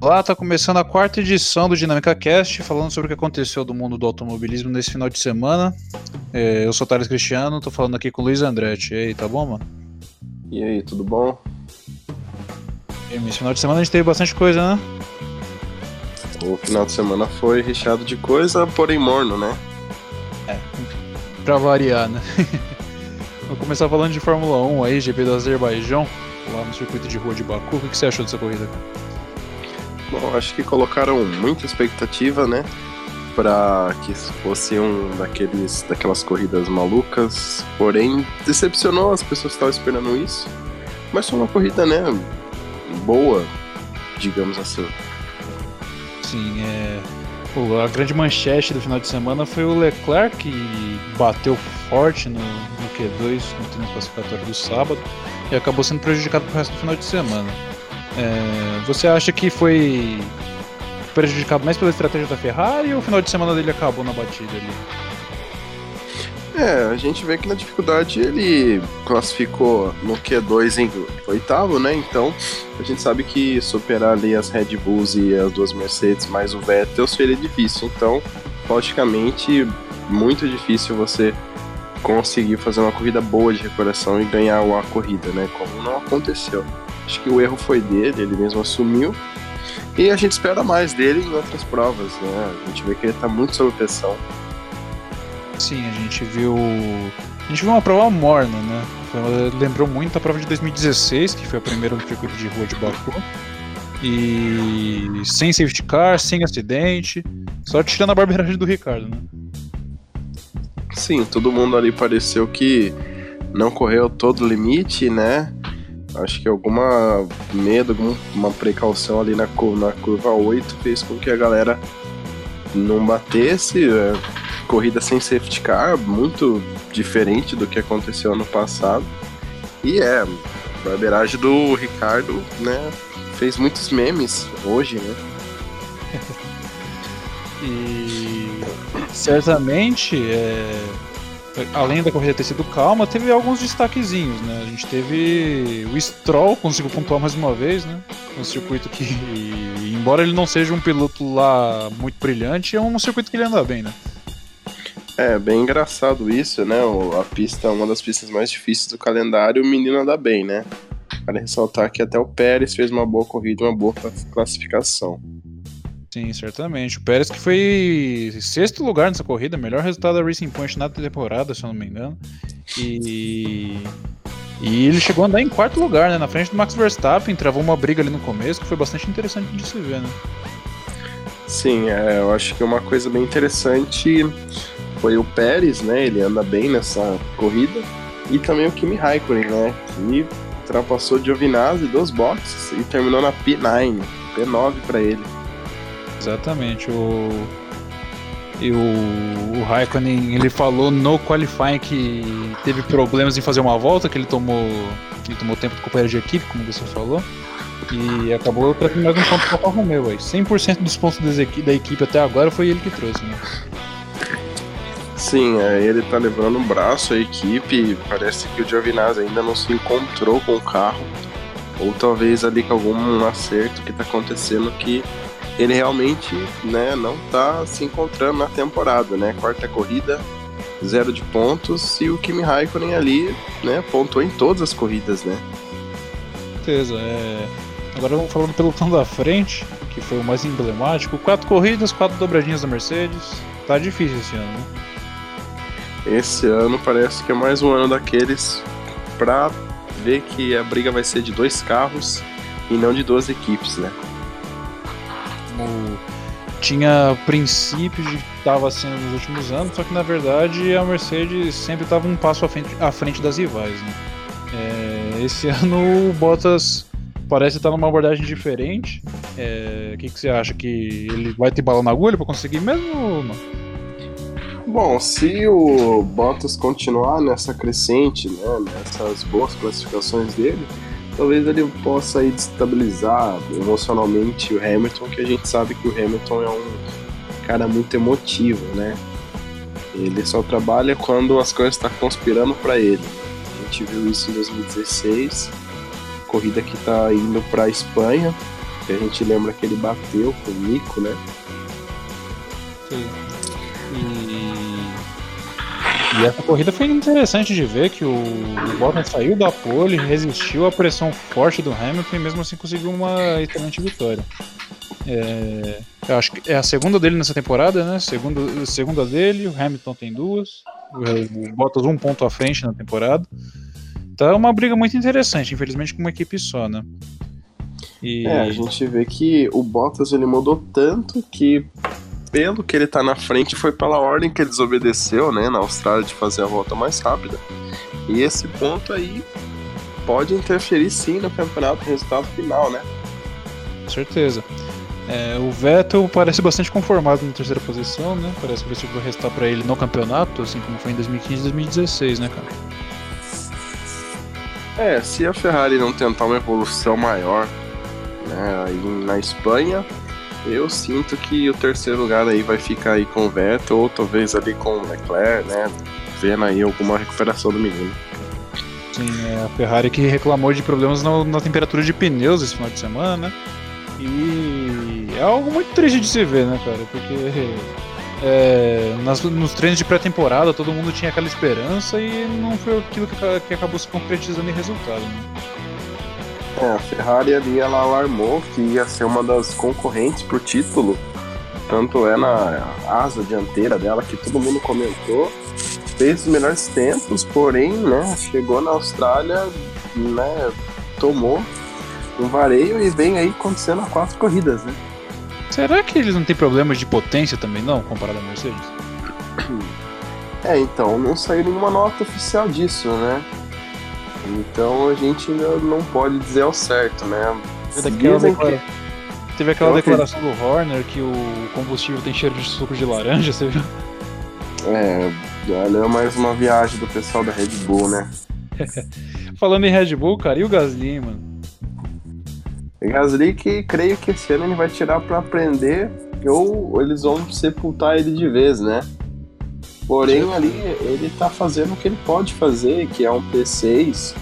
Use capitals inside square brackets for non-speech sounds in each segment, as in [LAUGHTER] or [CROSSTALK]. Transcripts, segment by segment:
Olá, tá começando a quarta edição do Dinâmica Cast, falando sobre o que aconteceu do mundo do automobilismo nesse final de semana. É, eu sou o Thales Cristiano, tô falando aqui com o Luiz Andretti. E aí, tá bom, mano? E aí, tudo bom? E, nesse final de semana a gente teve bastante coisa, né? O final de semana foi recheado de coisa, porém morno, né? É, pra variar, né? [LAUGHS] Vou começar falando de Fórmula 1 aí, GP do Azerbaijão, lá no circuito de rua de Baku. O que você achou dessa corrida? Bom, acho que colocaram muita expectativa, né? Para que fosse um daqueles, daquelas corridas malucas, porém decepcionou, as pessoas estavam esperando isso. Mas foi uma corrida, né? Boa, digamos assim. Sim, é. Pô, a grande manchete do final de semana foi o Leclerc que bateu forte no, no Q2 no treino classificatório do sábado e acabou sendo prejudicado pro resto do final de semana. É, você acha que foi prejudicado mais pela estratégia da Ferrari ou o final de semana dele acabou na batida ali? É, a gente vê que na dificuldade ele classificou no Q2 em oitavo, né? Então a gente sabe que superar ali as Red Bulls e as duas Mercedes mais o Vettel seria difícil. Então, logicamente, muito difícil você conseguir fazer uma corrida boa de recuperação e ganhar a corrida, né? Como não aconteceu. Acho que o erro foi dele, ele mesmo assumiu. E a gente espera mais dele em outras provas, né? A gente vê que ele tá muito sob pressão. Sim, a gente viu. A gente viu uma prova morna, né? lembrou muito a prova de 2016, que foi a primeira no circuito de rua de Baku. E sem safety car, sem acidente, só tirando a barbeiragem do Ricardo, né? Sim, todo mundo ali pareceu que não correu todo o limite, né? Acho que alguma medo, alguma precaução ali na, na curva 8 fez com que a galera não batesse. É, corrida sem safety car, muito diferente do que aconteceu ano passado. E é, a barbeiragem do Ricardo, né? Fez muitos memes hoje, né? [LAUGHS] e certamente é, além da corrida ter sido calma, teve alguns destaquezinhos, né? A gente teve o Stroll conseguiu pontuar mais uma vez, né? Um circuito que, embora ele não seja um piloto lá muito brilhante, é um circuito que ele anda bem, né? É, bem engraçado isso, né? A pista, uma das pistas mais difíceis do calendário, o menino anda bem, né? Para ressaltar que até o Pérez fez uma boa corrida, uma boa classificação. Sim, certamente. O Pérez que foi sexto lugar nessa corrida, melhor resultado da Racing Point na temporada, se eu não me engano. E e ele chegou a andar em quarto lugar, né, na frente do Max Verstappen, travou uma briga ali no começo que foi bastante interessante de se ver, né? Sim, é, eu acho que uma coisa bem interessante foi o Pérez, né? Ele anda bem nessa corrida. E também o Kimi Raikkonen, né? Que ultrapassou Giovinazzi dos boxes e terminou na P9, P9 para ele. Exatamente. O, e o, o Raikkonen ele falou no qualifying que teve problemas em fazer uma volta, que ele tomou, ele tomou tempo do companheiro de equipe, como você falou. E acabou trazendo mais um ponto para o Romeo. 100% dos pontos da equipe até agora foi ele que trouxe, né? Sim, é, ele tá levando um braço a equipe. Parece que o Giovinazzi ainda não se encontrou com o carro. Ou talvez ali com algum acerto que tá acontecendo que ele realmente né, não está se encontrando na temporada, né? Quarta corrida, zero de pontos, e o Kimi Raikkonen ali, né, pontuou em todas as corridas, né? Certeza, é... Agora vamos falando pelo pelotão da frente, que foi o mais emblemático. Quatro corridas, quatro dobradinhas da Mercedes. Tá difícil esse ano, né? Esse ano parece que é mais um ano daqueles pra ver que a briga vai ser de dois carros e não de duas equipes, né? Tinha princípios de que estava sendo nos últimos anos, só que na verdade a Mercedes sempre estava um passo à frente, à frente das rivais. Né? É, esse [LAUGHS] ano o Bottas parece estar numa abordagem diferente. É, o é, que, que, você acha? Que ele vai ter bala na agulha para conseguir mesmo ou não? Bom, se o Bottas continuar nessa crescente, né, nessas boas classificações dele, talvez ele possa aí destabilizar emocionalmente o Hamilton, que a gente sabe que o Hamilton é um cara muito emotivo, né? Ele só trabalha quando as coisas estão tá conspirando para ele. A gente viu isso em 2016, corrida que está indo para a Espanha, que a gente lembra que ele bateu com o Nico, né? Sim. E... essa corrida foi interessante de ver que o, o Bottas saiu da pole, resistiu à pressão forte do Hamilton e mesmo assim conseguiu uma excelente vitória. É, eu acho que é a segunda dele nessa temporada, né? Segunda, segunda dele, o Hamilton tem duas. O, o Bottas um ponto à frente na temporada. Então é uma briga muito interessante, infelizmente com uma equipe só, né? E... É, a gente vê que o Bottas ele mudou tanto que pelo que ele tá na frente foi pela ordem que ele desobedeceu, né, na Austrália de fazer a volta mais rápida. E esse ponto aí pode interferir sim no campeonato, no resultado final, né? Com certeza. É, o Vettel parece bastante conformado na terceira posição, né? Parece que vai restar para ele no campeonato, assim como foi em 2015 e 2016, né, cara? É, se a Ferrari não tentar uma evolução maior né, aí na Espanha, eu sinto que o terceiro lugar aí vai ficar aí com o Vettel ou talvez ali com o Leclerc, né? Vendo aí alguma recuperação do menino. Sim, é a Ferrari que reclamou de problemas na, na temperatura de pneus esse final de semana, né? E é algo muito triste de se ver, né, cara? Porque é, nas, nos treinos de pré-temporada todo mundo tinha aquela esperança e não foi aquilo que, que acabou se concretizando em resultado, né? É, a Ferrari ali ela alarmou que ia ser uma das concorrentes por título. Tanto é na asa dianteira dela que todo mundo comentou. Fez os melhores tempos, porém, né, chegou na Austrália, né, tomou um vareio e vem aí acontecendo a quatro corridas, né? Será que eles não têm problemas de potência também, não, comparado à Mercedes? É, então, não saiu nenhuma nota oficial disso, né? Então a gente ainda não pode dizer ao certo, né? Que... Teve aquela declaração do Horner que o combustível tem cheiro de suco de laranja, você viu? É, olha é mais uma viagem do pessoal da Red Bull, né? [LAUGHS] Falando em Red Bull, cara, e o Gasly, mano? Gasly que creio que esse ano ele vai tirar para aprender ou eles vão sepultar ele de vez, né? Porém ali ele tá fazendo o que ele pode fazer, que é um P6,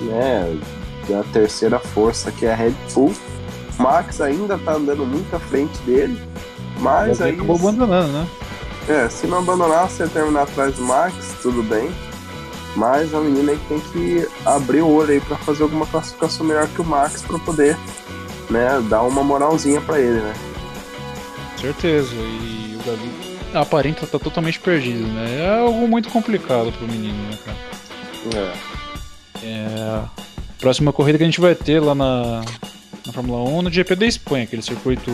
né? Da terceira força que é a Red Bull. Max ainda tá andando muito à frente dele, mas aí acabou abandonando, né? É, se não abandonar, se terminar atrás do Max, tudo bem. Mas a menina aí tem que abrir o olho aí para fazer alguma classificação melhor que o Max para poder, né, dar uma moralzinha para ele, né? Certeza. E o Gabi aparenta estar tá totalmente perdido, né? É algo muito complicado pro menino, né, cara? É. é. Próxima corrida que a gente vai ter lá na, na Fórmula 1 no GP da Espanha, aquele circuito.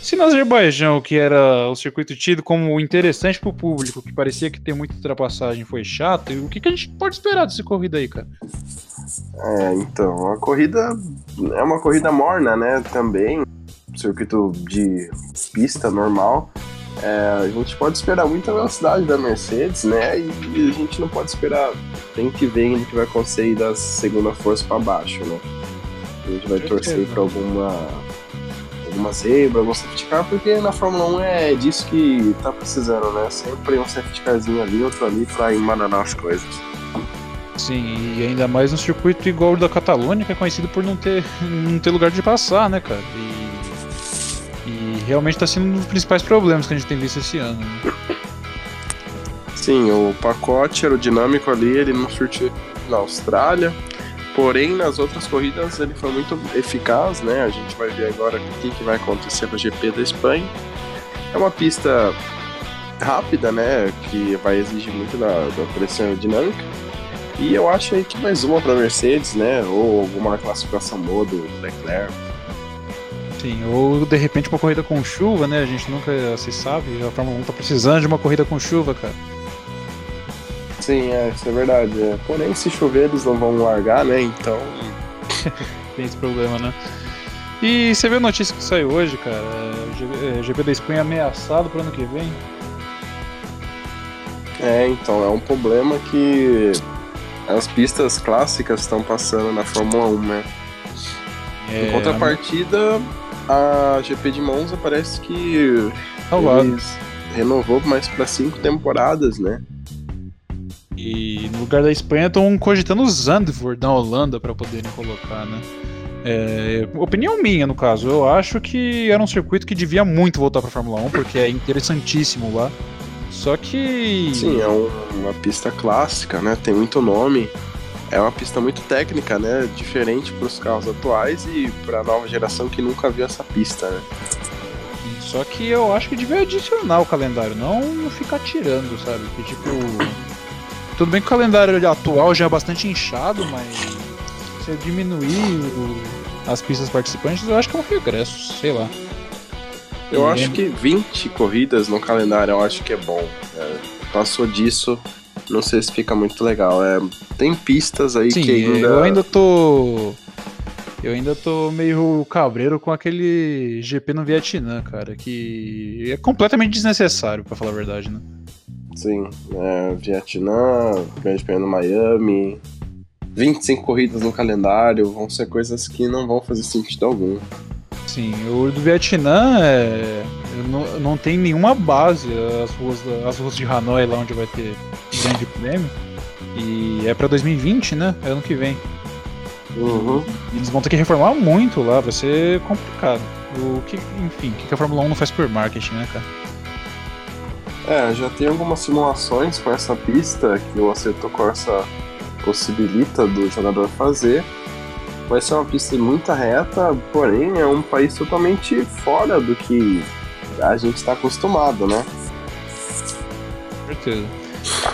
Se no Azerbaijão, que era o circuito tido como interessante para o público, que parecia que ter muita ultrapassagem foi chato, o que, que a gente pode esperar dessa corrida aí, cara? É, então, a corrida é uma corrida morna, né? Também, circuito de pista normal. É, a gente pode esperar muita velocidade da Mercedes, né? E a gente não pode esperar. Tem que ver o que vai acontecer aí da segunda força para baixo, né? A gente vai torcer para alguma alguma zebra, algum safety car, porque na Fórmula 1 é disso que tá precisando, né? Sempre um safety carzinho ali, outro ali para embananar as coisas. Sim, e ainda mais um circuito igual o da Catalônia, que é conhecido por não ter, não ter lugar de passar, né, cara? E realmente está sendo um dos principais problemas que a gente tem visto esse ano. Né? Sim, o pacote aerodinâmico ali, ele não surtiu na Austrália, Porém, nas outras corridas ele foi muito eficaz, né? A gente vai ver agora o que, que vai acontecer no GP da Espanha. É uma pista rápida, né? Que vai exigir muito da, da pressão aerodinâmica. E eu acho aí que mais uma para Mercedes, né? Ou alguma classificação boa do Leclerc. Sim, ou de repente uma corrida com chuva, né? A gente nunca se sabe. A Fórmula 1 tá precisando de uma corrida com chuva, cara. Sim, é, isso é verdade. É. Porém, se chover, eles não vão largar, né? Então. [LAUGHS] Tem esse problema, né? E você viu a notícia que saiu hoje, cara? O GP da Espanha ameaçado pro ano que vem? É, então, é um problema que as pistas clássicas estão passando na Fórmula 1, né? É, em contrapartida, a GP de Monza parece que renovou mais para cinco temporadas, né? E no lugar da Espanha estão cogitando o Zandvoort da Holanda para poderem colocar, né? É, opinião minha, no caso. Eu acho que era um circuito que devia muito voltar pra Fórmula 1, porque é interessantíssimo lá. Só que. Sim, é um, uma pista clássica, né? Tem muito nome. É uma pista muito técnica, né? Diferente para os carros atuais e para a nova geração que nunca viu essa pista, né? Só que eu acho que devia adicionar o calendário, não ficar tirando, sabe? Que tipo. Tudo bem que o calendário atual já é bastante inchado, mas se eu diminuir o, as pistas participantes, eu acho que é um regresso, sei lá. Eu e acho que 20 corridas no calendário eu acho que é bom. É, passou disso, não sei se fica muito legal. É, tem pistas aí Sim, que ainda. Eu ainda tô. Eu ainda tô meio cabreiro com aquele GP no Vietnã, cara, que é completamente desnecessário, para falar a verdade, né? Sim, é, Vietnã, Grande Prêmio no Miami, 25 corridas no calendário, vão ser coisas que não vão fazer sentido algum. Sim, o do Vietnã é, não, não tem nenhuma base, as ruas, as ruas de Hanoi, lá onde vai ter grande prêmio. E é pra 2020, né? É ano que vem. Uhum. Eles vão ter que reformar muito lá, vai ser complicado. O que, enfim, o que a Fórmula 1 não faz por marketing, né, cara? É, já tem algumas simulações com essa pista que o Assetto Corsa possibilita do jogador fazer. Vai ser uma pista muita reta, porém é um país totalmente fora do que a gente está acostumado, né? Com certeza.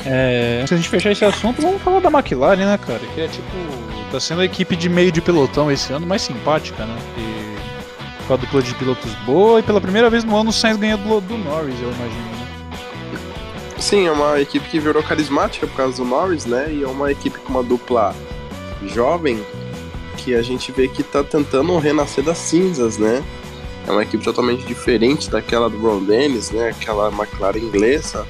É, antes da gente fechar esse assunto, vamos falar da McLaren, né, cara? Que é tipo. Tá sendo a equipe de meio de pelotão esse ano mais simpática, né? E, com a dupla de pilotos boa e pela primeira vez no ano o Sainz ganha do, do Norris, eu imagino, né? Sim, é uma equipe que virou carismática por causa do Norris, né? E é uma equipe com uma dupla jovem que a gente vê que tá tentando renascer das cinzas, né? É uma equipe totalmente diferente daquela do Ron Dennis, né? Aquela McLaren inglesa.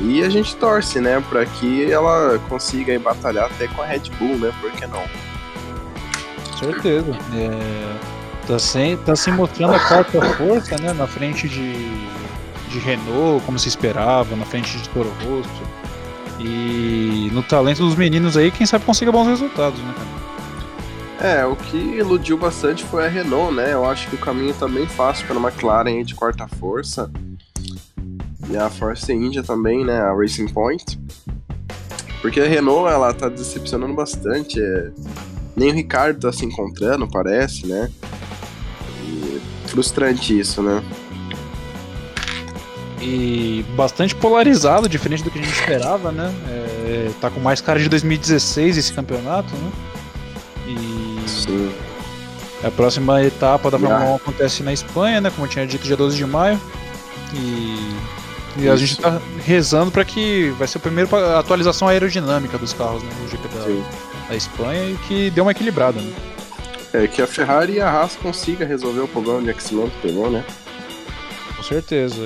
E a gente torce, né, para que ela consiga batalhar até com a Red Bull, né? Por que não? Certeza. É, tá, sem, tá se mostrando a quarta [LAUGHS] força, né? Na frente de, de Renault, como se esperava, na frente de Toro Rosso. E no talento dos meninos aí, quem sabe consiga bons resultados, né, cara? É, o que iludiu bastante foi a Renault, né? Eu acho que o caminho tá bem fácil para a McLaren de quarta força. E a Force India também, né? A Racing Point. Porque a Renault, ela tá decepcionando bastante. É... Nem o Ricardo tá se encontrando, parece, né? E... Frustrante isso, né? E bastante polarizado, diferente do que a gente esperava, né? É... Tá com mais cara de 2016 esse campeonato, né? E. Sim. A próxima etapa da Fórmula 1 acontece na Espanha, né? Como eu tinha dito, dia 12 de maio. E e a gente tá rezando para que vai ser a primeira atualização aerodinâmica dos carros né, no GP da, da, Espanha e que deu uma equilibrada. Né? É, que a Ferrari e a Haas consiga resolver o problema de aquecimento que pegou, né? Com certeza.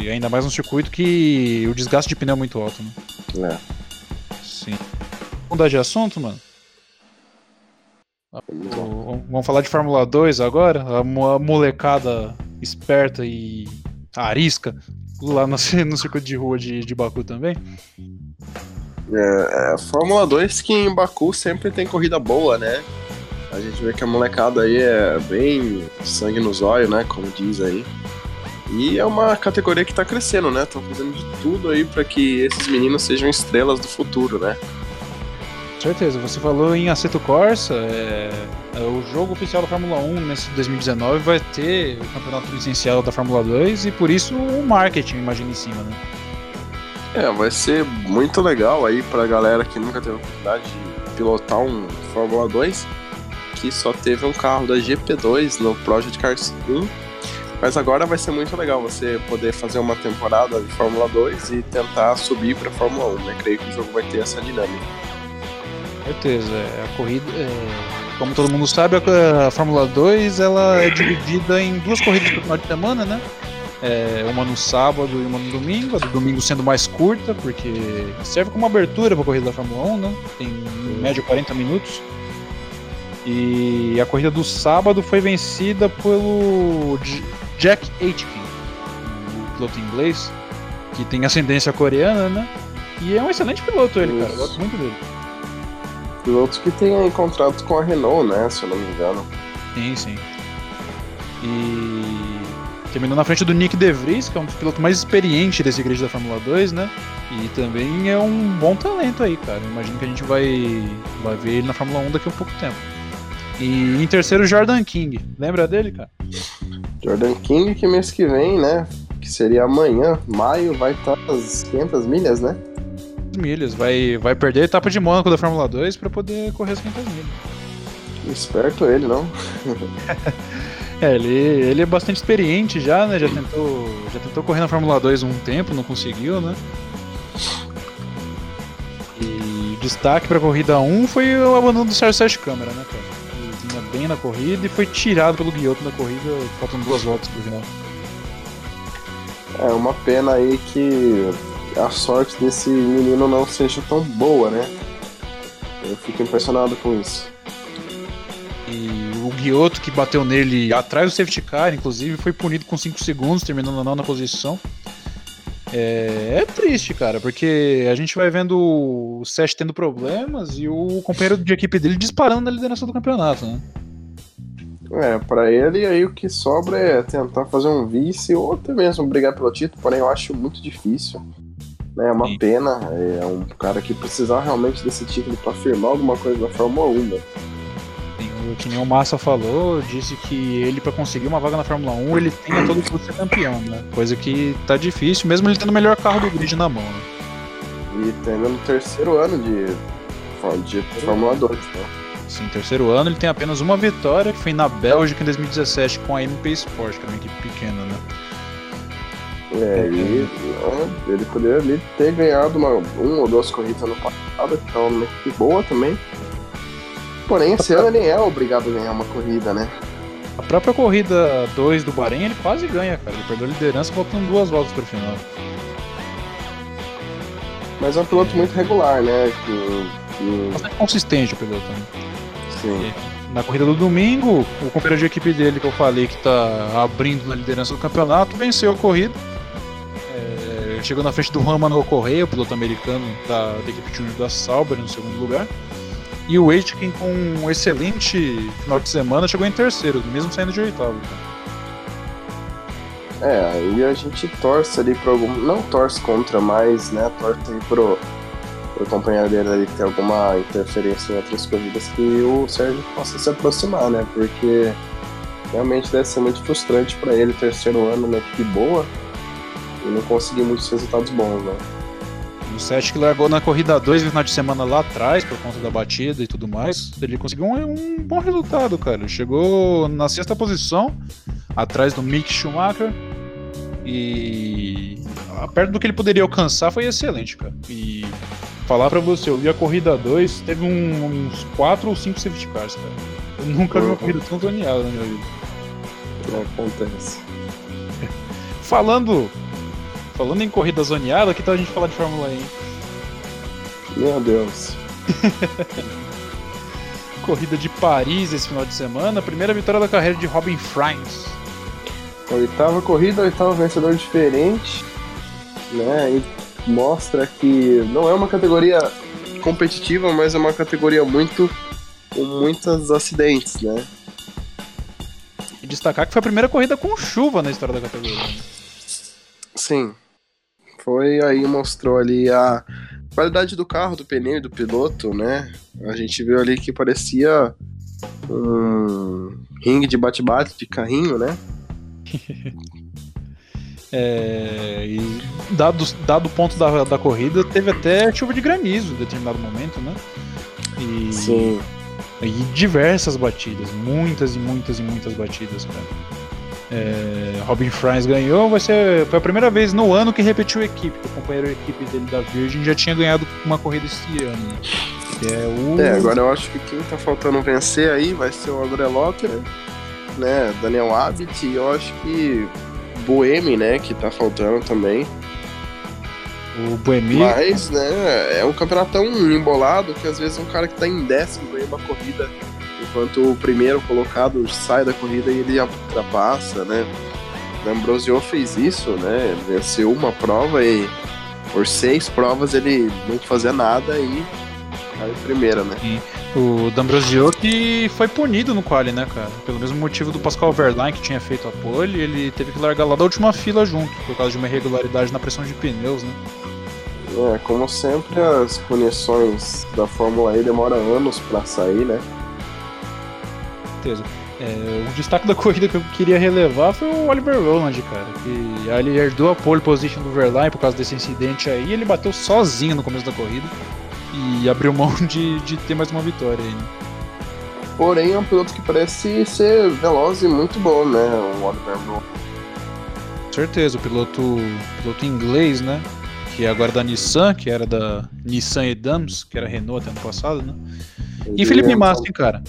E ainda mais um circuito que o desgaste de pneu é muito alto, né? É. Sim. Vamos mudar de assunto, mano? Vamos falar de Fórmula 2 agora? A molecada esperta e arisca lá no, no circuito de rua de, de Baku também? É, é, Fórmula 2 que em Baku sempre tem corrida boa, né? A gente vê que a molecada aí é bem sangue nos olhos, né? Como diz aí. E é uma categoria que tá crescendo, né? Estão fazendo de tudo aí para que esses meninos sejam estrelas do futuro, né? certeza. Você falou em Aceto Corsa, é, o jogo oficial da Fórmula 1 nesse 2019 vai ter o campeonato licenciado da Fórmula 2 e por isso o marketing, imagina em cima, né? É, vai ser muito legal aí pra galera que nunca teve a oportunidade de pilotar um Fórmula 2, que só teve um carro da GP2 no Project Cars 1. Mas agora vai ser muito legal você poder fazer uma temporada de Fórmula 2 e tentar subir para Fórmula 1, né? Creio que o jogo vai ter essa dinâmica certeza. É, a corrida, é, como todo mundo sabe, a, Fórmula 2 ela é dividida em duas corridas por final de semana, né? É, uma no sábado e uma no domingo. A do domingo sendo mais curta, porque serve como abertura para a corrida da Fórmula 1, né? Tem em média 40 minutos. E a corrida do sábado foi vencida pelo Jack Aitken, o piloto inglês, que tem ascendência coreana, né? E é um excelente piloto ele, cara. Eu gosto muito dele. Piloto que tem contrato com a Renault, né? Se eu não me engano. Sim, sim. E terminou na frente do Nick De Vries, que é um dos pilotos mais experientes desse grid da Fórmula 2, né? E também é um bom talento aí, cara. Imagino que a gente vai, vai ver ele na Fórmula 1 daqui a pouco tempo. E em terceiro, Jordan King. Lembra dele, cara? Jordan King, que mês que vem, né? Que seria amanhã, maio, vai estar às 500 milhas, né? Milhas. Vai, vai perder a etapa de Mônaco da Fórmula 2 para poder correr as 500 milhas. Esperto ele, não? [LAUGHS] é, ele, ele é bastante experiente já, né? Já tentou, já tentou correr na Fórmula 2 um tempo, não conseguiu, né? E destaque para a corrida 1 foi o abandono do Sérgio Sérgio Câmara, né, cara? Ele vinha bem na corrida e foi tirado pelo Guioto na corrida, faltando duas voltas pro final. É uma pena aí que a sorte desse menino não seja tão boa, né? Eu fico impressionado com isso. E o Guioto que bateu nele atrás do safety car, inclusive, foi punido com 5 segundos, terminando na nona posição. É, é, triste, cara, porque a gente vai vendo o Seth tendo problemas e o companheiro de equipe dele disparando na liderança do campeonato, né? É, pra ele aí o que sobra é tentar fazer um vice ou até mesmo brigar pelo título, porém eu acho muito difícil. Né, é uma Sim. pena, é um cara que precisava realmente desse título para afirmar alguma coisa na Fórmula 1. Né? O que nem o Massa falou, disse que ele, para conseguir uma vaga na Fórmula 1, ele tem a todo custo ser campeão, né? Coisa que tá difícil, mesmo ele tendo o melhor carro do grid na mão. Né? E tendo no terceiro ano de, de Fórmula 2, né? Sim, terceiro ano ele tem apenas uma vitória, que foi na Bélgica em 2017 com a MP Sport, que é uma equipe pequena, né? É, e ele poderia ali ter ganhado uma, uma ou duas corridas no passado, que é uma equipe boa também. Porém, esse ano ele é obrigado a ganhar uma corrida, né? A própria corrida 2 do Bahrein ele quase ganha, cara. Ele perdeu a liderança faltando duas voltas pro final. Mas é um piloto muito regular, né? Que, que... Bastante consistente o piloto. Né? Sim. E na corrida do domingo, o companheiro de equipe dele que eu falei que tá abrindo na liderança do campeonato venceu a corrida chegou na frente do Juan Manuel Correia, o piloto americano da, da equipe júnior da Sauber, no segundo lugar. E o Aitken, com um excelente final de semana, chegou em terceiro, mesmo saindo de oitavo. É, aí a gente torce ali por algum. Não torce contra, mas, né, torce ali pro, pro companheiro dele ali tem alguma interferência em outras corridas que o Sérgio possa se aproximar, né? Porque realmente deve ser muito frustrante para ele, terceiro ano, uma equipe boa, e não conseguiu muitos resultados bons, né? O Seth que largou na corrida 2 no final de semana lá atrás, por conta da batida e tudo mais, ele conseguiu um, um bom resultado, cara. Ele chegou na sexta posição, atrás do Mick Schumacher. E perto do que ele poderia alcançar foi excelente, cara. E falar pra você, eu vi a corrida 2, teve um, uns 4 ou 5 safety cars, cara. Eu nunca vi uma corrida tão zoneada na minha vida. Acontece. Falando Falando em corrida zoneada, que tal a gente falar de Fórmula E? Meu Deus. [LAUGHS] corrida de Paris esse final de semana, primeira vitória da carreira de Robin Friends. Oitava corrida, oitavo vencedor diferente, né? E mostra que não é uma categoria competitiva, mas é uma categoria muito com muitos acidentes, né? E destacar que foi a primeira corrida com chuva na história da categoria. Né? Sim, foi aí mostrou ali a qualidade do carro, do pneu e do piloto, né? A gente viu ali que parecia um ringue de bate-bate de carrinho, né? [LAUGHS] é, e dado, dado o ponto da, da corrida, teve até chuva de granizo em determinado momento, né? E, Sim. E diversas batidas, muitas e muitas e muitas batidas, cara. É, Robin Fries ganhou, vai ser foi a primeira vez no ano que repetiu a equipe. O companheiro de equipe dele da Virgin já tinha ganhado uma corrida esse ano. Né? É, o... é, agora eu acho que quem tá faltando vencer aí vai ser o Agrelocker, né? Daniel Abbott e eu acho que Boemi, né? Que tá faltando também. O Boemi. Mas, né, é um campeonato tão embolado que às vezes um cara que tá em décimo ganha uma corrida enquanto o primeiro colocado sai da corrida e ele ultrapassa, né? O Ambrosio fez isso, né? Venceu uma prova e por seis provas ele não fazia nada e caiu primeiro, né? O D'Ambrosio que foi punido no quali, né, cara? Pelo mesmo motivo do Pascal Verlaine que tinha feito a pole, ele teve que largar lá da última fila junto, por causa de uma irregularidade na pressão de pneus, né? É, como sempre, as punições da Fórmula E demoram anos para sair, né? Certeza. É, o destaque da [LAUGHS] corrida que eu queria relevar foi o Oliver Rowland, cara. Que ele herdou a pole position do Verlaine por causa desse incidente aí. Ele bateu sozinho no começo da corrida e abriu mão [LAUGHS] de, de ter mais uma vitória aí. Né? Porém, é um piloto que parece ser veloz e muito bom, né? O Oliver Rowland. Com certeza, o piloto, piloto inglês, né? Que é agora da Nissan, que era da Nissan Edams, que era Renault até ano passado, né? E Felipe é Massa, hein, cara?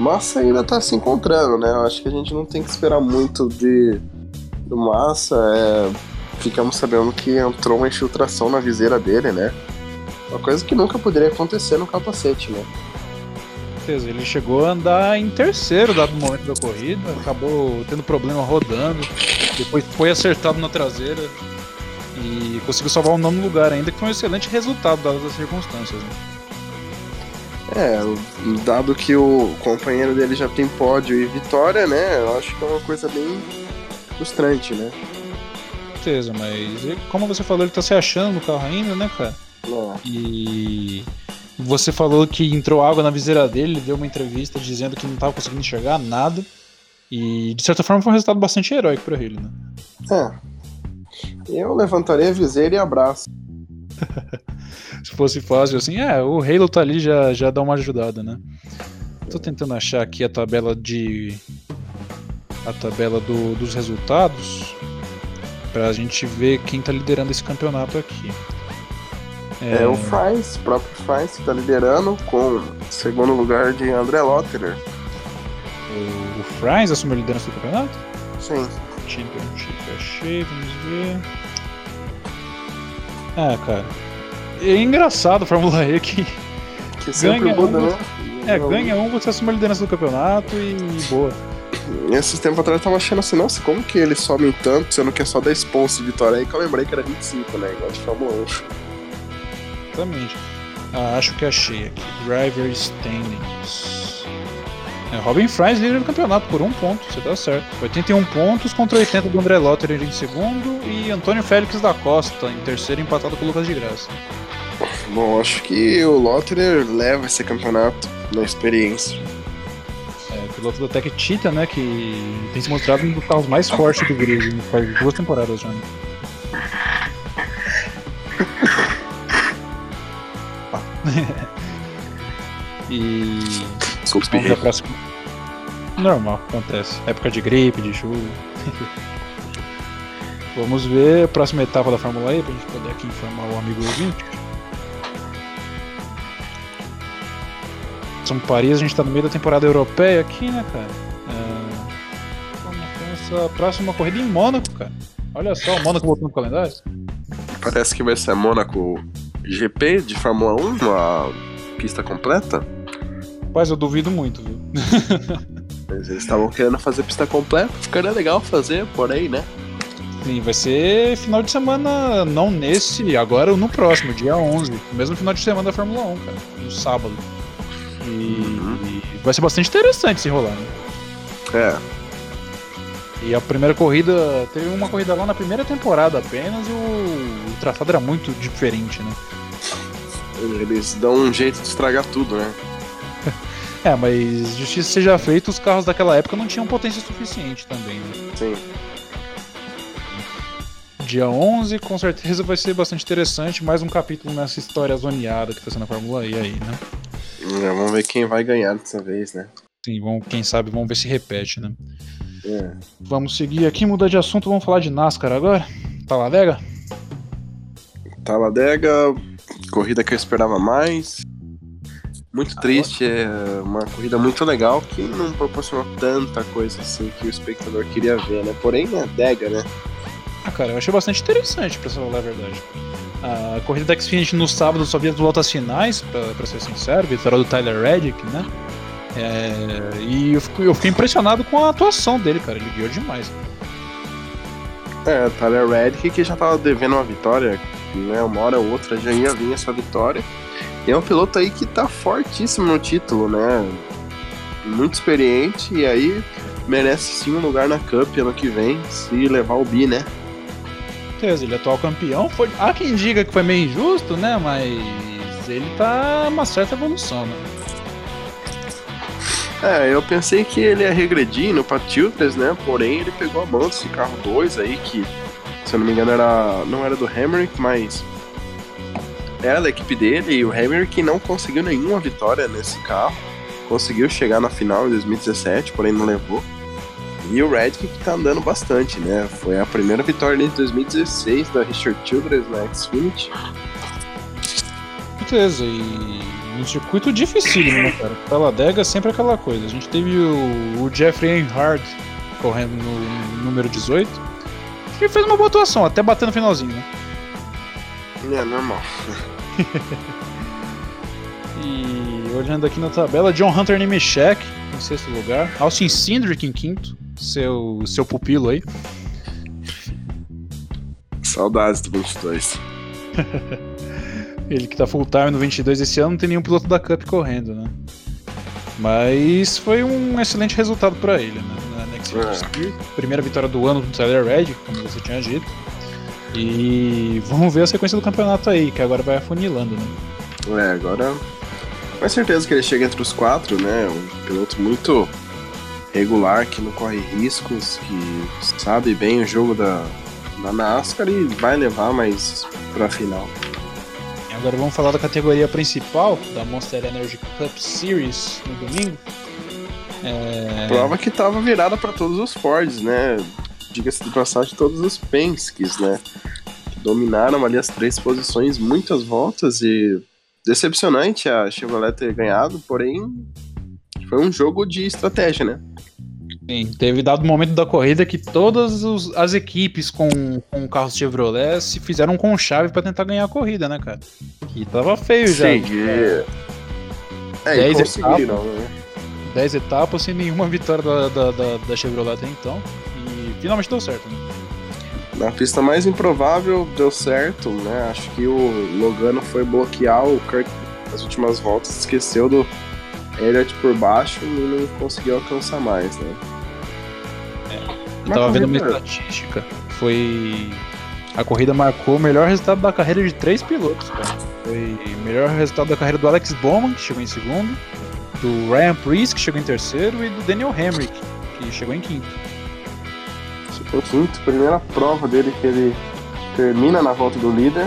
Massa ainda tá se encontrando, né? Eu acho que a gente não tem que esperar muito de do Massa. É... Ficamos sabendo que entrou uma infiltração na viseira dele, né? Uma coisa que nunca poderia acontecer no capacete, né? Ele chegou a andar em terceiro dado momento da corrida, acabou tendo problema rodando, depois foi acertado na traseira e conseguiu salvar o nono lugar ainda, que foi um excelente resultado dadas as circunstâncias. Né? É, dado que o companheiro dele já tem pódio e vitória, né? Eu acho que é uma coisa bem frustrante, né? certeza, mas como você falou, ele tá se achando no carro ainda, né, cara? É. E você falou que entrou água na viseira dele, ele deu uma entrevista dizendo que não tava conseguindo enxergar nada. E de certa forma foi um resultado bastante heróico para ele, né? É. Eu levantaria a viseira e abraço. [LAUGHS] Se fosse fácil assim, é, o Halo tá ali já, já dá uma ajudada, né? Tô tentando achar aqui a tabela de. a tabela do, dos resultados pra gente ver quem tá liderando esse campeonato aqui. É, é o Fries, o próprio Fries que tá liderando com segundo lugar de André Lotterer. O, o Fries assumiu a liderança do campeonato? Sim. Championship achei, vamos ver. Ah, cara é engraçado a Fórmula E que. Que sempre ganha muda, um, né? É, ganha um, você assume a liderança do campeonato e boa. Esses tempos atrás eu tava achando assim, nossa, como que eles sobem tanto, sendo que é só 10 pontos de vitória? Aí que eu lembrei que era 25, né? Igual de Fórmula 1. Exatamente. Ah, acho que achei aqui. Driver Standings. É, Robin Fries líder do campeonato por um ponto, você tá certo. 81 pontos contra 80 do André Lotterer em segundo e Antônio Félix da Costa em terceiro, empatado com o Lucas de Graça. Bom, acho que o Lotterer leva esse campeonato na experiência. É, piloto da Tech Cheetah, né, que tem se mostrado um dos carros mais fortes do grid, faz duas temporadas já. Né? [LAUGHS] [LAUGHS] e. Desculpa, próxima... Normal, acontece. Época de gripe, de chuva. [LAUGHS] Vamos ver a próxima etapa da Fórmula E pra gente poder aqui informar o amigo ouvinte. São Paris, a gente tá no meio da temporada europeia aqui, né, cara? É... Vamos essa próxima corrida em Mônaco, cara. Olha só, o Mônaco voltando no calendário. Parece que vai ser Mônaco GP de Fórmula 1, uma pista completa. Rapaz, eu duvido muito, viu? Mas [LAUGHS] eles estavam querendo fazer pista completa, ficaria legal fazer, porém, né? Sim, vai ser final de semana, não nesse, agora no próximo, dia 11. Mesmo final de semana da Fórmula 1, cara, no sábado. E, uhum. e vai ser bastante interessante se rolar, né? É. E a primeira corrida, teve uma corrida lá na primeira temporada apenas e o, o traçado era muito diferente, né? Eles dão um jeito de estragar tudo, né? É, mas justiça seja feita, os carros daquela época não tinham potência suficiente também, né? Sim. Dia 11, com certeza vai ser bastante interessante, mais um capítulo nessa história zoneada que tá sendo a Fórmula E aí, né? É, vamos ver quem vai ganhar dessa vez, né? Sim, vamos, quem sabe, vamos ver se repete, né? É. Vamos seguir aqui, mudar de assunto, vamos falar de NASCAR agora? Taladega? Taladega, corrida que eu esperava mais. Muito triste, é uma corrida muito legal que não proporcionou tanta coisa assim que o espectador queria ver, né? Porém, é Dega, né? Ah, cara, eu achei bastante interessante, pra falar a verdade. A corrida da Xfinity no sábado só via as voltas finais, pra, pra ser sincero, vitória do Tyler Reddick, né? É, e eu fiquei, eu fiquei, impressionado com a atuação dele, cara. Ele guiou demais. É, Tyler Reddick que já tava devendo uma vitória, né? Uma hora ou outra já ia vir essa vitória. E é um piloto aí que tá fortíssimo no título, né? Muito experiente e aí merece sim um lugar na Cup ano que vem, se levar o bi, né? certeza, ele é atual campeão. Foi... Há quem diga que foi meio injusto, né? Mas ele tá uma certa evolução, né? É, eu pensei que ele ia regredir no Patilters, né? Porém, ele pegou a mão desse carro 2 aí, que, se eu não me engano, era, não era do Hamrick, mas era da equipe dele. E o Hamrick não conseguiu nenhuma vitória nesse carro. Conseguiu chegar na final em 2017, porém não levou. E o Redknapp tá andando bastante, né? Foi a primeira vitória desde 2016 da Richard Childress na Xfinity. Certeza, e um circuito dificílimo, né, cara? Talladega é sempre aquela coisa. A gente teve o, o Jeffrey Earnhardt correndo no número 18. Ele fez uma boa atuação, até batendo no finalzinho, né? É, normal. [LAUGHS] e olhando aqui na tabela, John Hunter Nemechek em sexto lugar, Austin Cindric em quinto, seu, seu pupilo aí. Saudades do 22. [LAUGHS] Ele que tá full time no 22 esse ano, não tem nenhum piloto da Cup correndo, né? Mas foi um excelente resultado para ele, né? Na Next é. Primeira vitória do ano do Tyler Red, como você tinha dito. E vamos ver a sequência do campeonato aí, que agora vai afunilando, né? É, agora. Com certeza que ele chega entre os quatro, né? Um piloto muito regular, que não corre riscos, que sabe bem o jogo da, da NASCAR e vai levar mais pra final. Agora vamos falar da categoria principal da Monster Energy Cup Series no domingo. É... Prova que tava virada para todos os Fords, né? Diga-se de passagem, todos os Penske's, né? Que dominaram ali as três posições, muitas voltas e decepcionante a Chevrolet ter ganhado, porém foi um jogo de estratégia, né? Sim, teve dado momento da corrida que todas os, as equipes com, com carros Chevrolet se fizeram com chave para tentar ganhar a corrida, né, cara? E tava feio já. Sim, é, é dez etapas, né? 10 etapas sem nenhuma vitória da, da, da, da, Chevrolet até então. Finalmente deu certo, né? Na pista mais improvável deu certo, né? Acho que o Logano foi bloquear o Kurt nas últimas voltas, esqueceu do Elliott por baixo e não conseguiu alcançar mais, né? Eu tava vendo uma estatística. Foi. A corrida marcou o melhor resultado da carreira de três pilotos, cara. Foi o melhor resultado da carreira do Alex Bowman, que chegou em segundo, do Ryan Priest, que chegou em terceiro, e do Daniel Hamrick, que chegou em quinto. Em quinto, primeira prova dele que ele termina na volta do líder.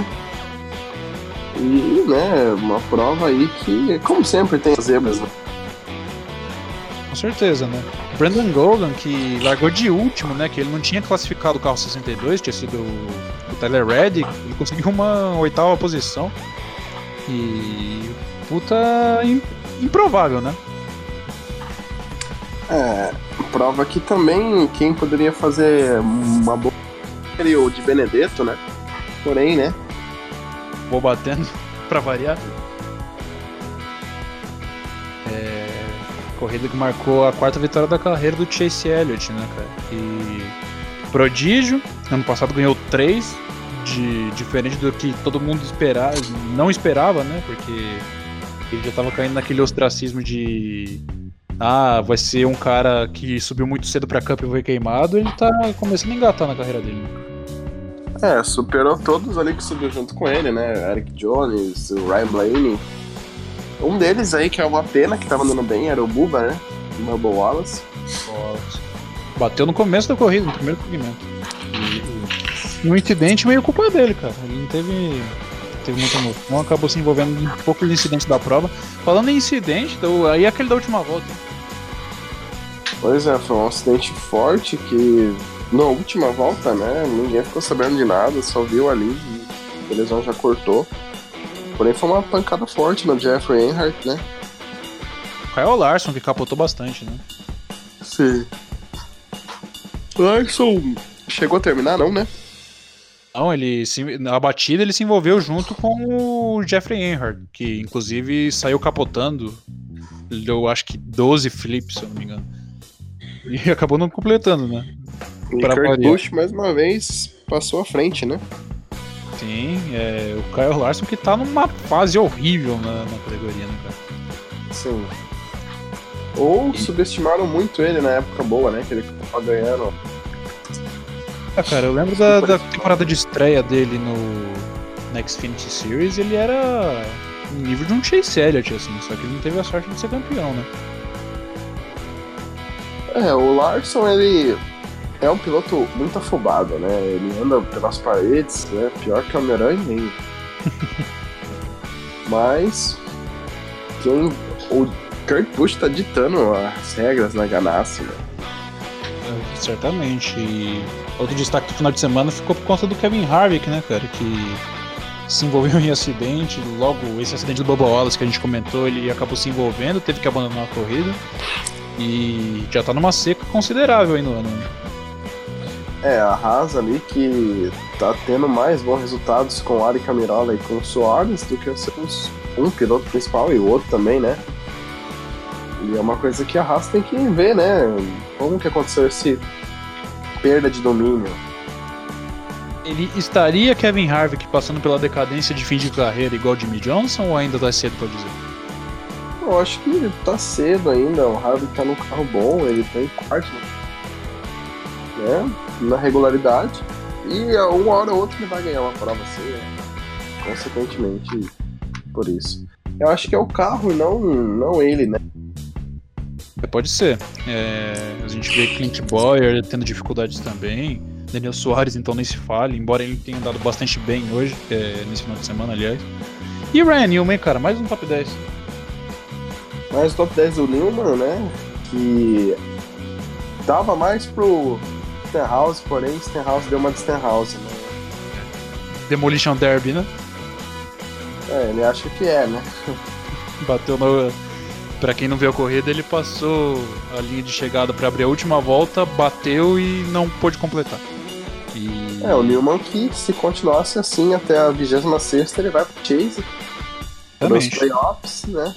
E, né, uma prova aí que, como sempre, tem zebras, né? Com certeza, né? Brandon Golden, que largou de último, né? Que ele não tinha classificado o carro 62, tinha sido o Tyler Reddick, ele conseguiu uma oitava posição. E. puta. improvável, né? É, prova que também quem poderia fazer uma boa. o de Benedetto, né? Porém, né? Vou batendo [LAUGHS] pra variar. corrida que marcou a quarta vitória da carreira do Chase Elliott, né, cara? E prodígio, ano passado ganhou três, de diferente do que todo mundo esperava, não esperava, né? Porque ele já tava caindo naquele ostracismo de ah, vai ser um cara que subiu muito cedo pra Cup e foi queimado, ele tá começando a engatar na carreira dele. É, superou todos ali que subiu junto com ele, né? Eric Jones, o Ryan Blaney. Um deles aí, que é uma pena, que tava andando bem, era o Buba, né? O Bubba Wallace. Wallace. Bateu no começo da corrida, no primeiro segmento. E um incidente meio culpa dele, cara. Ele não teve, teve muita noção, acabou se envolvendo um pouco no incidente da prova. Falando em incidente, aí é aquele da última volta. Pois é, foi um acidente forte que na última volta, né? Ninguém ficou sabendo de nada, só viu ali e a televisão já cortou. Porém foi uma pancada forte no Jeffrey Earnhardt, né? Kyle Larson que capotou bastante, né? Sim. Larson chegou a terminar, não, né? Não, ele se, na batida ele se envolveu junto com o Jeffrey Earnhardt, que inclusive saiu capotando. Ele deu acho que 12 flips, se eu não me engano. E [LAUGHS] acabou não completando, né? E Kurt Busch mais uma vez passou à frente, né? Sim, é o Kyle Larson que tá numa fase horrível na, na categoria, né, cara? Sim. Ou e... subestimaram muito ele na época boa, né? Que ele tava ganhando. Ah, cara, eu lembro da, da temporada de estreia dele no, no Xfinity Series, ele era no nível de um Chase Elliott, assim, só que ele não teve a sorte de ser campeão, né? É, o Larson, ele é um piloto muito afobado, né? Ele anda pelas paredes, né? Pior que o Homem-Aranha mesmo. [LAUGHS] Mas quem o Kurt Busch tá ditando as regras na Ganassi, né? É, certamente. E outro destaque do final de semana ficou por conta do Kevin Harvick, né, cara? Que se envolveu [LAUGHS] em acidente. Logo, esse acidente do Bobo Wallace que a gente comentou, ele acabou se envolvendo, teve que abandonar a corrida. E já tá numa seca considerável aí no ano. Né? É, a Haas ali que tá tendo mais bons resultados com o Ari Camirola e com o Soares do que os seus um piloto principal e o outro também, né? E é uma coisa que a Haas tem que ver, né? Como que aconteceu esse perda de domínio? Ele estaria Kevin Harvick passando pela decadência de fim de carreira igual Jimmy Johnson ou ainda tá cedo pra dizer? Eu acho que tá cedo ainda. O Harvick tá num carro bom, ele tá em quarto, né? Na regularidade. E uma hora ou outra ele vai ganhar uma prova assim, né? consequentemente por isso. Eu acho que é o carro e não, não ele, né? É, pode ser. É, a gente vê Clint Boyer tendo dificuldades também. Daniel Soares, então, nem se fale, embora ele tenha dado bastante bem hoje, é, nesse final de semana, aliás. E Ryan Newman, cara, mais um top 10. Mais um top 10 do Newman, né? Que dava mais pro Stenhouse, porém Stenhouse deu uma de Stenhouse, né? Demolition Derby, né? É, ele acha que é, né? Bateu no. Pra quem não viu a corrida, ele passou a linha de chegada para abrir a última volta, bateu e não pôde completar. E... É, o Newman que se continuasse assim até a 26 ele vai pro Chase. Nos playoffs, né?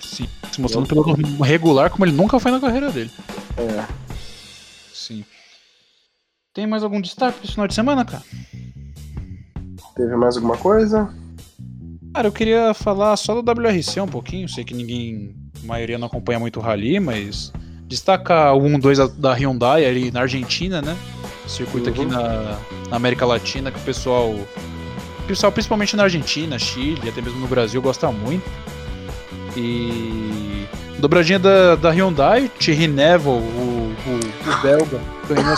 Sim, se mostrando pelo regular como ele nunca foi na carreira dele. É. Sim. Tem mais algum destaque pro final de semana, cara? Teve mais alguma coisa? Cara, eu queria falar só do WRC um pouquinho. Sei que ninguém, a maioria não acompanha muito o Rally, mas destaca o 1-2 da Hyundai ali na Argentina, né? Circuito uhum. aqui na, na, América Latina que o pessoal, o pessoal, principalmente na Argentina, Chile, até mesmo no Brasil, gosta muito. E dobradinha da, da Hyundai, Thierry Neville, o, o, o belga, ganhou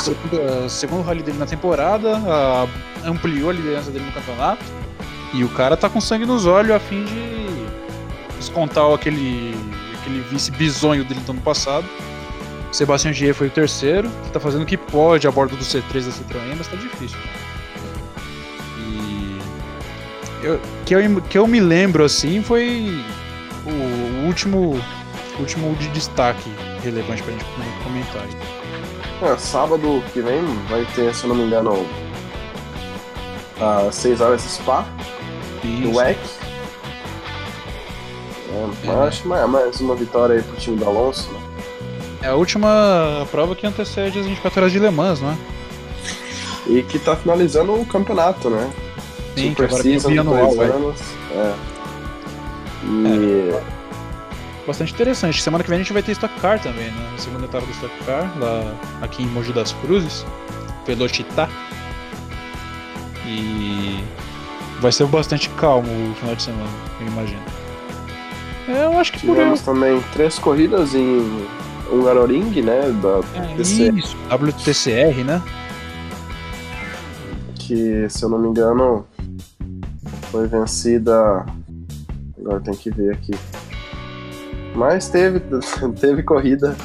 o segundo rally dele na temporada, a, ampliou a liderança dele no campeonato. E o cara tá com sangue nos olhos a fim de descontar aquele, aquele vice bizonho dele do ano passado. Sebastian Gier foi o terceiro, que tá fazendo o que pode a bordo do C3 da Citroën, mas tá difícil. E. Eu, que, eu, que eu me lembro assim foi o, último, último de destaque relevante pra gente comentar. É, sábado que vem vai ter, se eu não me engano, às 6 horas Spa do WEC. É, é. Acho mais, uma vitória aí pro time do Alonso, né? É a última prova que antecede as 24 horas de Le Mans, não é? E que tá finalizando o campeonato, né? Sim, Super que agora Season, tem anual, anos. É. E... É. Bastante interessante. Semana que vem a gente vai ter Stock Car também, né? Segunda etapa do Stock Car, lá aqui em Mogi das Cruzes, Velocità. E vai ser bastante calmo o final de semana, eu imagino. É, eu acho que Tivemos por também três corridas em Hungaroring, né? Da é, isso, WTCR, né? Que, se eu não me engano, foi vencida. Agora tem que ver aqui. Mas teve, [LAUGHS] teve corrida,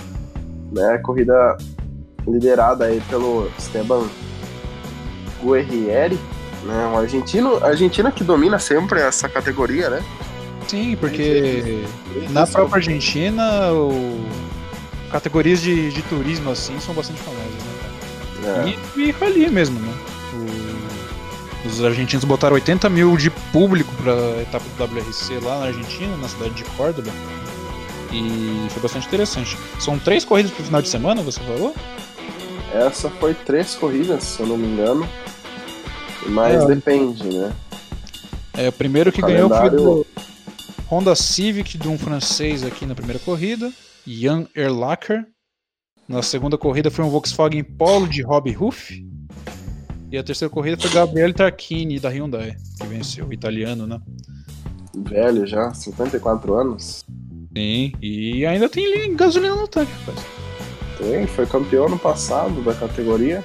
né? Corrida liderada aí pelo Esteban Guerrieri, né? Um argentino, argentina que domina sempre essa categoria, né? Sim, porque na própria Argentina, o... categorias de, de turismo assim são bastante famosas, né? É. E, e rally mesmo, né? O... Os argentinos botaram 80 mil de público pra etapa do WRC lá na Argentina, na cidade de Córdoba. E foi bastante interessante. São três corridas pro final de semana, você falou? Essa foi três corridas, se eu não me engano. Mas É. depende, né? É, o primeiro que O ganhou foi calendário- do Honda Civic de um francês aqui na primeira corrida, Jan Erlacher. Na segunda corrida foi um Volkswagen Polo de Rob Ruff. E a terceira corrida foi Gabriele Tarquini da Hyundai, que venceu, o italiano, né? Velho já, 54 anos. Sim, e ainda tem li- gasolina no tanque, rapaz. Tem, foi campeão no passado da categoria.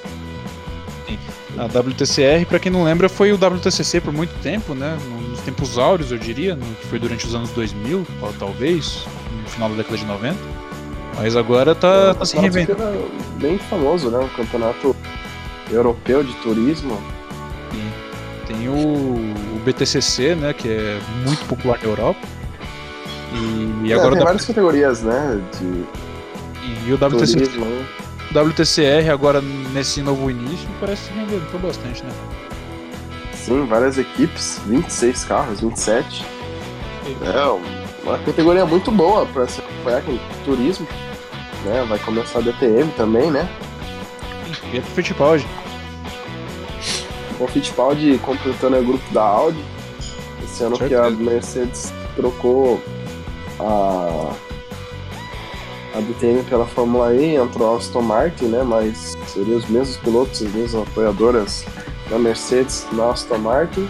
A WTCR, pra quem não lembra, foi o WTCC por muito tempo, né? Nos tempos áureos, eu diria, no- que foi durante os anos 2000, ou talvez, no final da década de 90. Mas agora tá, tá se reinventando. bem famoso, né? Um campeonato europeu de turismo. Tem o, o BTCC, né, que é muito popular na Europa. E, e É, agora tem o várias categorias, né? De e o turismo. né? WTCR agora nesse novo início parece que reinventou bastante, né? Sim, várias equipes, 26 carros, 27. É uma categoria muito boa para se acompanhar com turismo. Né? Vai começar a DTM também, né? Pietro Fittipaldi. O Fittipaldi completando o grupo da Audi. Esse ano que a Certeza. Mercedes trocou a, a DTM pela Fórmula E, entrou a Aston Martin, né? Mas seriam os mesmos pilotos, as mesmas apoiadoras da Mercedes na Aston Martin.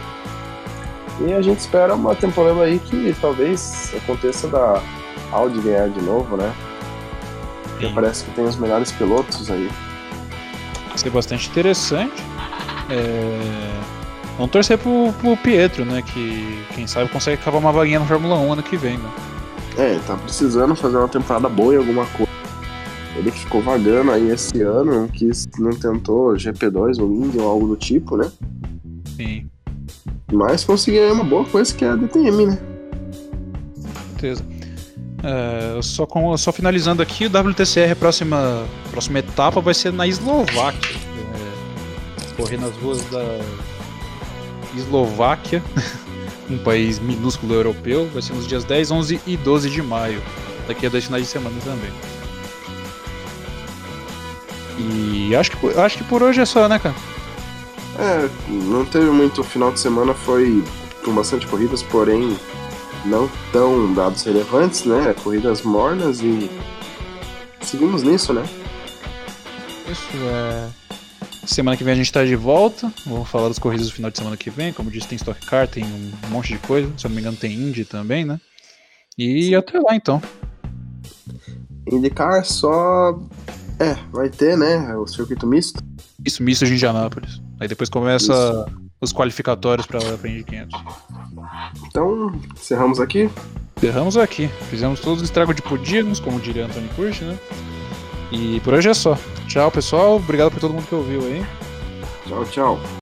E a gente espera uma temporada aí que talvez aconteça da Audi ganhar de novo, né? Porque parece que tem os melhores pilotos aí. Vai ser bastante interessante. É... Vamos torcer pro, pro Pietro, né? Que quem sabe consegue cavar uma vaguinha na Fórmula 1 ano que vem, né? É, tá precisando fazer uma temporada boa em alguma coisa. Ficou vagando aí esse ano, não quis, não tentou GP2 ou Indy ou algo do tipo, né? Sim, Mas conseguiu uma boa coisa que é a DTM, né? certeza. É, só, com, só finalizando aqui, o WTCR, a próxima, próxima etapa vai ser na Eslováquia. É, correr nas ruas da Eslováquia, [LAUGHS] um país minúsculo europeu. Vai ser nos dias 10, 11 e 12 de maio. Daqui a dois finais de semana também. E acho que, por- acho que por hoje é só, né, cara? É, não teve muito final de semana, foi com bastante corridas, porém não tão dados relevantes, né? Corridas mornas e seguimos nisso, né? Isso é. Semana que vem a gente tá de volta. Vamos falar das corridas do final de semana que vem. Como disse, tem Stock Car, tem um monte de coisa. Se eu não me engano, tem Indy também, né? E até lá então. Indicar só. É, vai ter, né? O circuito misto. Isso, misto de Indianápolis. Aí depois começa os qualificatórios pra, pra Indy 500. Então, encerramos aqui. Erramos aqui. Fizemos todos os estragos de podíamos, como diria Antônio Curti, né? E por hoje é só. Tchau, pessoal. Obrigado por todo mundo que ouviu aí. Tchau, tchau.